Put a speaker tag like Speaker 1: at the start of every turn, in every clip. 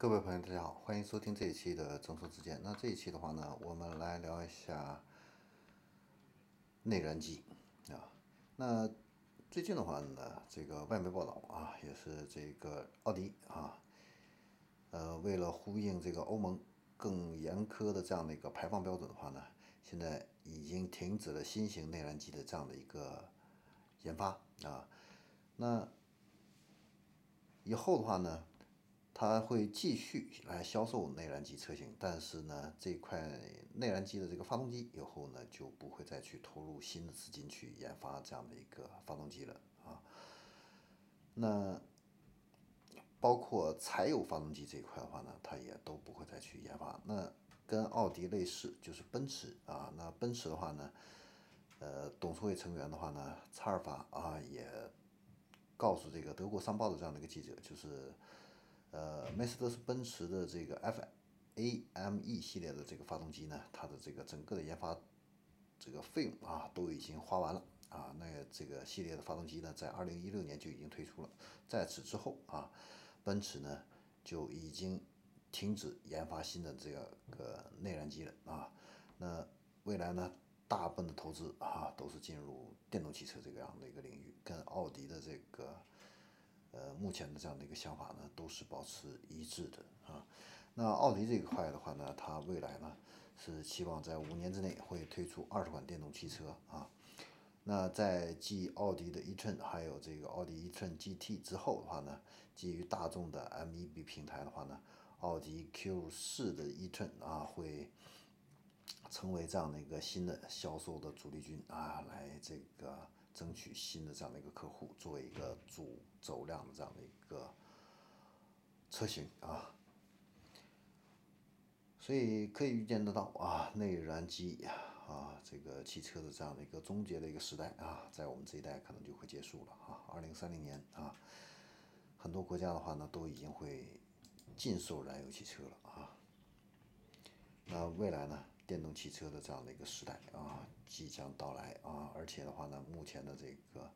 Speaker 1: 各位朋友，大家好，欢迎收听这一期的众说之见。那这一期的话呢，我们来聊一下内燃机啊。那最近的话呢，这个外媒报道啊，也是这个奥迪啊，呃，为了呼应这个欧盟更严苛的这样的一个排放标准的话呢，现在已经停止了新型内燃机的这样的一个研发啊。那以后的话呢？它会继续来销售内燃机车型，但是呢，这块内燃机的这个发动机以后呢，就不会再去投入新的资金去研发这样的一个发动机了啊。那包括柴油发动机这一块的话呢，它也都不会再去研发。那跟奥迪类似，就是奔驰啊。那奔驰的话呢，呃，董事会成员的话呢，查尔法啊也告诉这个德国商报的这样的一个记者，就是。呃，梅赛德斯奔驰的这个 F A M E 系列的这个发动机呢，它的这个整个的研发这个费用啊，都已经花完了啊。那这个系列的发动机呢，在二零一六年就已经推出了，在此之后啊，奔驰呢就已经停止研发新的这个个内燃机了啊。那未来呢，大部分的投资啊，都是进入电动汽车这个样的一个领域，跟奥迪的这个。呃，目前的这样的一个想法呢，都是保持一致的啊。那奥迪这一块的话呢，它未来呢是期望在五年之内会推出二十款电动汽车啊。那在继奥迪的 e-tron 还有这个奥迪 e-tron GT 之后的话呢，基于大众的 MEB 平台的话呢，奥迪 Q 四的 e-tron 啊会成为这样的一个新的销售的主力军啊，来这个。争取新的这样的一个客户，作为一个主走量的这样的一个车型啊，所以可以预见得到啊，内燃机啊，这个汽车的这样的一个终结的一个时代啊，在我们这一代可能就会结束了啊。二零三零年啊，很多国家的话呢，都已经会禁售燃油汽车了啊。那未来呢？电动汽车的这样的一个时代啊，即将到来啊！而且的话呢，目前的这个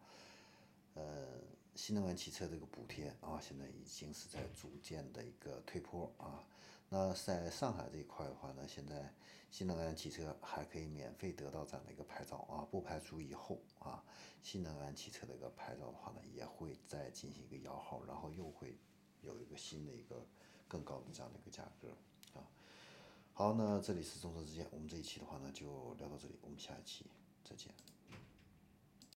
Speaker 1: 呃新能源汽车这个补贴啊，现在已经是在逐渐的一个退坡啊。那在上海这一块的话呢，现在新能源汽车还可以免费得到这样的一个牌照啊，不排除以后啊新能源汽车的一个牌照的话呢，也会再进行一个摇号，然后又会有一个新的一个更高的这样的一个价格啊。好，那这里是中车之见，我们这一期的话呢就聊到这里，我们下一期再见。